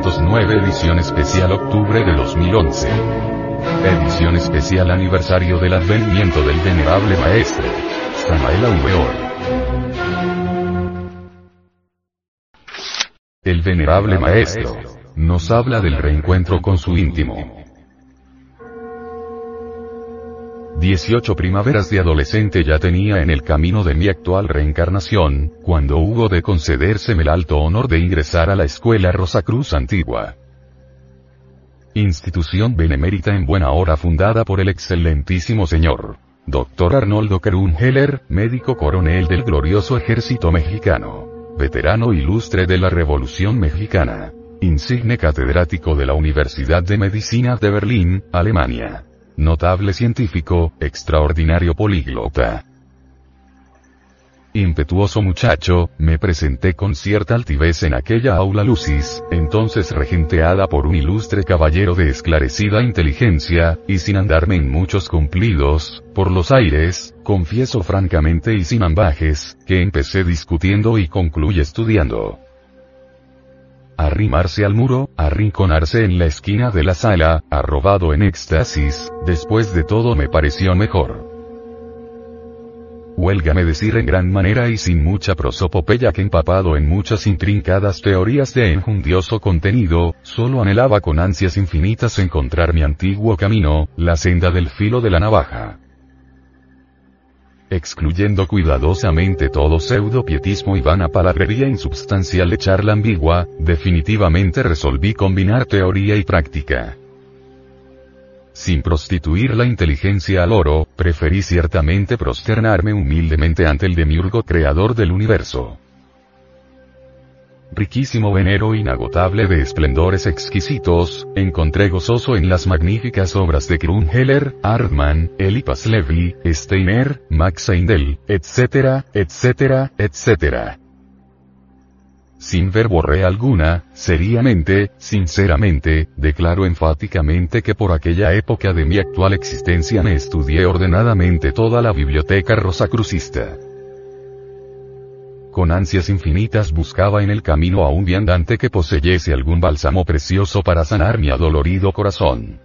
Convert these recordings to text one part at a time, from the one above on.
1909 edición especial octubre de 2011. Edición especial aniversario del advenimiento del venerable maestro. Samael Aumeor. El venerable maestro nos habla del reencuentro con su íntimo. 18 primaveras de adolescente ya tenía en el camino de mi actual reencarnación, cuando hubo de concedérseme el alto honor de ingresar a la escuela Rosacruz Antigua. Institución benemérita en buena hora fundada por el excelentísimo señor. Dr. Arnoldo Heller, médico coronel del glorioso ejército mexicano. Veterano ilustre de la Revolución Mexicana. Insigne catedrático de la Universidad de Medicina de Berlín, Alemania notable científico, extraordinario políglota. Impetuoso muchacho, me presenté con cierta altivez en aquella aula lucis, entonces regenteada por un ilustre caballero de esclarecida inteligencia, y sin andarme en muchos cumplidos, por los aires, confieso francamente y sin ambajes, que empecé discutiendo y concluí estudiando arrimarse al muro, arrinconarse en la esquina de la sala, arrobado en éxtasis, después de todo me pareció mejor. Huélgame decir en gran manera y sin mucha prosopopeya que empapado en muchas intrincadas teorías de enjundioso contenido, solo anhelaba con ansias infinitas encontrar mi antiguo camino, la senda del filo de la navaja excluyendo cuidadosamente todo pseudo-pietismo y vana palabrería insubstancial de charla ambigua, definitivamente resolví combinar teoría y práctica. Sin prostituir la inteligencia al oro, preferí ciertamente prosternarme humildemente ante el demiurgo creador del universo riquísimo venero inagotable de esplendores exquisitos, encontré gozoso en las magníficas obras de Krumheller, Hartmann, Eli Paslevi, Steiner, Max Eindel, etc., etc., etc. Sin verborrea alguna, seriamente, sinceramente, declaro enfáticamente que por aquella época de mi actual existencia me estudié ordenadamente toda la biblioteca rosacrucista. Con ansias infinitas buscaba en el camino a un viandante que poseyese algún bálsamo precioso para sanar mi adolorido corazón.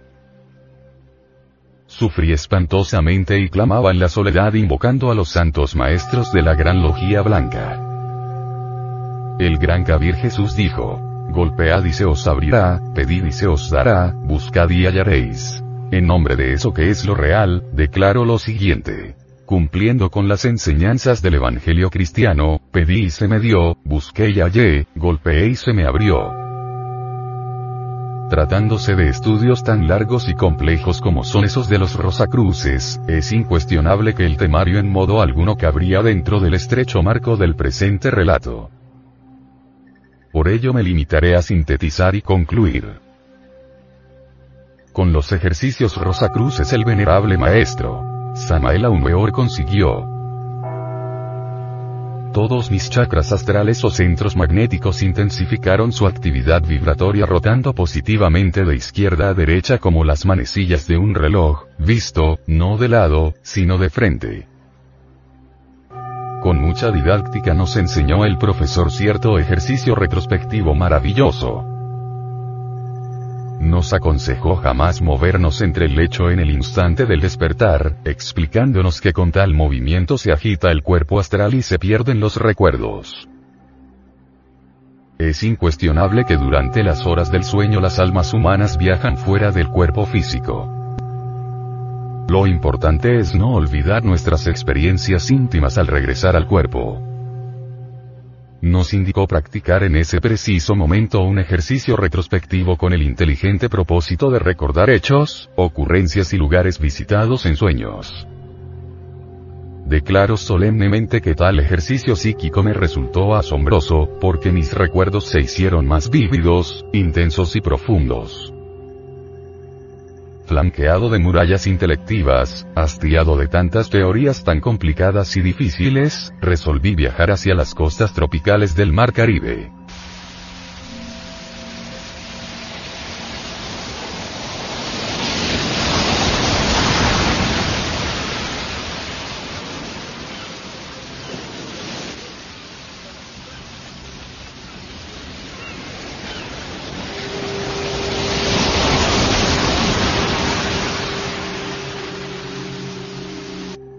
Sufrí espantosamente y clamaba en la soledad invocando a los santos maestros de la gran logía blanca. El gran Kabir Jesús dijo, golpead y se os abrirá, pedid y se os dará, buscad y hallaréis. En nombre de eso que es lo real, declaro lo siguiente cumpliendo con las enseñanzas del Evangelio cristiano, pedí y se me dio, busqué y hallé, golpeé y se me abrió. Tratándose de estudios tan largos y complejos como son esos de los Rosacruces, es incuestionable que el temario en modo alguno cabría dentro del estrecho marco del presente relato. Por ello me limitaré a sintetizar y concluir. Con los ejercicios Rosacruces el venerable maestro, Samael Aumeor consiguió. Todos mis chakras astrales o centros magnéticos intensificaron su actividad vibratoria rotando positivamente de izquierda a derecha como las manecillas de un reloj, visto, no de lado, sino de frente. Con mucha didáctica nos enseñó el profesor cierto ejercicio retrospectivo maravilloso. Nos aconsejó jamás movernos entre el lecho en el instante del despertar, explicándonos que con tal movimiento se agita el cuerpo astral y se pierden los recuerdos. Es incuestionable que durante las horas del sueño las almas humanas viajan fuera del cuerpo físico. Lo importante es no olvidar nuestras experiencias íntimas al regresar al cuerpo nos indicó practicar en ese preciso momento un ejercicio retrospectivo con el inteligente propósito de recordar hechos, ocurrencias y lugares visitados en sueños. Declaro solemnemente que tal ejercicio psíquico me resultó asombroso, porque mis recuerdos se hicieron más vívidos, intensos y profundos flanqueado de murallas intelectivas, hastiado de tantas teorías tan complicadas y difíciles, resolví viajar hacia las costas tropicales del Mar Caribe.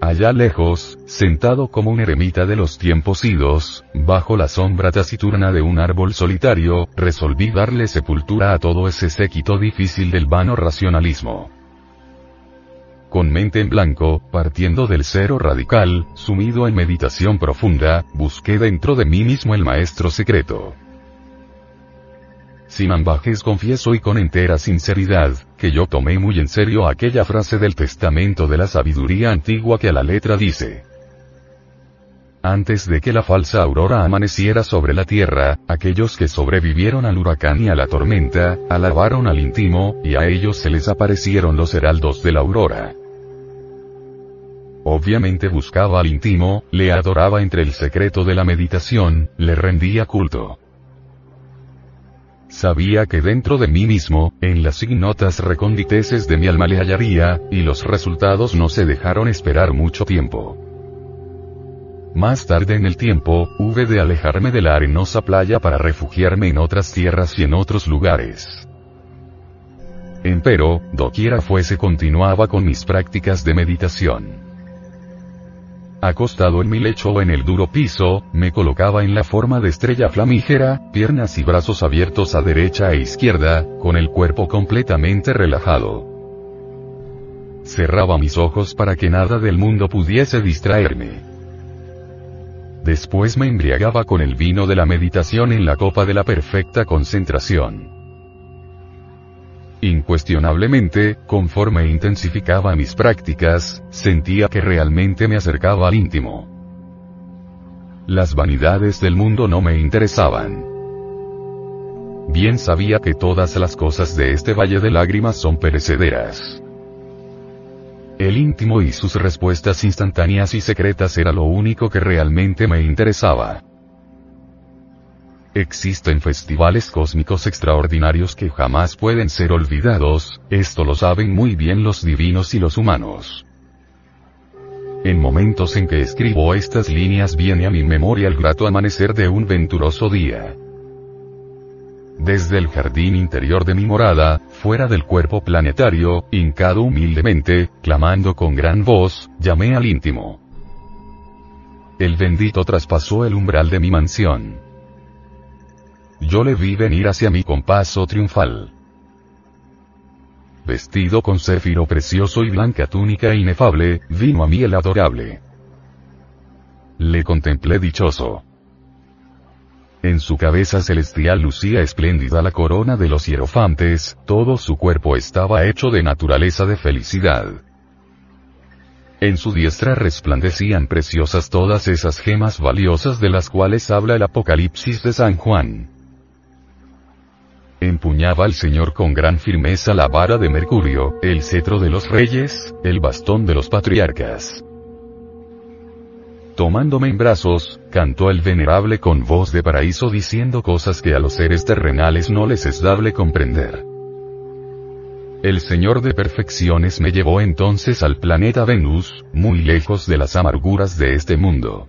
Allá lejos, sentado como un eremita de los tiempos idos, bajo la sombra taciturna de un árbol solitario, resolví darle sepultura a todo ese séquito difícil del vano racionalismo. Con mente en blanco, partiendo del cero radical, sumido en meditación profunda, busqué dentro de mí mismo el maestro secreto. Sin ambajes confieso y con entera sinceridad, que yo tomé muy en serio aquella frase del testamento de la sabiduría antigua que a la letra dice. Antes de que la falsa aurora amaneciera sobre la tierra, aquellos que sobrevivieron al huracán y a la tormenta, alabaron al íntimo, y a ellos se les aparecieron los heraldos de la aurora. Obviamente buscaba al íntimo, le adoraba entre el secreto de la meditación, le rendía culto. Sabía que dentro de mí mismo, en las ignotas reconditeces de mi alma le hallaría, y los resultados no se dejaron esperar mucho tiempo. Más tarde en el tiempo, hube de alejarme de la arenosa playa para refugiarme en otras tierras y en otros lugares. Empero, doquiera fuese continuaba con mis prácticas de meditación. Acostado en mi lecho o en el duro piso, me colocaba en la forma de estrella flamígera, piernas y brazos abiertos a derecha e izquierda, con el cuerpo completamente relajado. Cerraba mis ojos para que nada del mundo pudiese distraerme. Después me embriagaba con el vino de la meditación en la copa de la perfecta concentración. Incuestionablemente, conforme intensificaba mis prácticas, sentía que realmente me acercaba al íntimo. Las vanidades del mundo no me interesaban. Bien sabía que todas las cosas de este valle de lágrimas son perecederas. El íntimo y sus respuestas instantáneas y secretas era lo único que realmente me interesaba. Existen festivales cósmicos extraordinarios que jamás pueden ser olvidados, esto lo saben muy bien los divinos y los humanos. En momentos en que escribo estas líneas viene a mi memoria el grato amanecer de un venturoso día. Desde el jardín interior de mi morada, fuera del cuerpo planetario, hincado humildemente, clamando con gran voz, llamé al íntimo. El bendito traspasó el umbral de mi mansión. Yo le vi venir hacia mí con paso triunfal. Vestido con céfiro precioso y blanca túnica inefable, vino a mí el adorable. Le contemplé dichoso. En su cabeza celestial lucía espléndida la corona de los hierofantes, todo su cuerpo estaba hecho de naturaleza de felicidad. En su diestra resplandecían preciosas todas esas gemas valiosas de las cuales habla el Apocalipsis de San Juan. Empuñaba el Señor con gran firmeza la vara de Mercurio, el cetro de los reyes, el bastón de los patriarcas. Tomándome en brazos, cantó el venerable con voz de paraíso diciendo cosas que a los seres terrenales no les es dable comprender. El Señor de perfecciones me llevó entonces al planeta Venus, muy lejos de las amarguras de este mundo.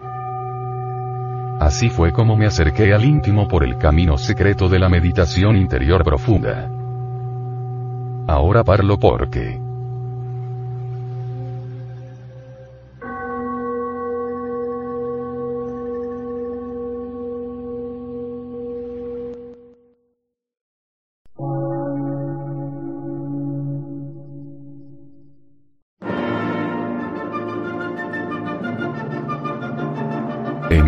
Así fue como me acerqué al íntimo por el camino secreto de la meditación interior profunda. Ahora parlo porque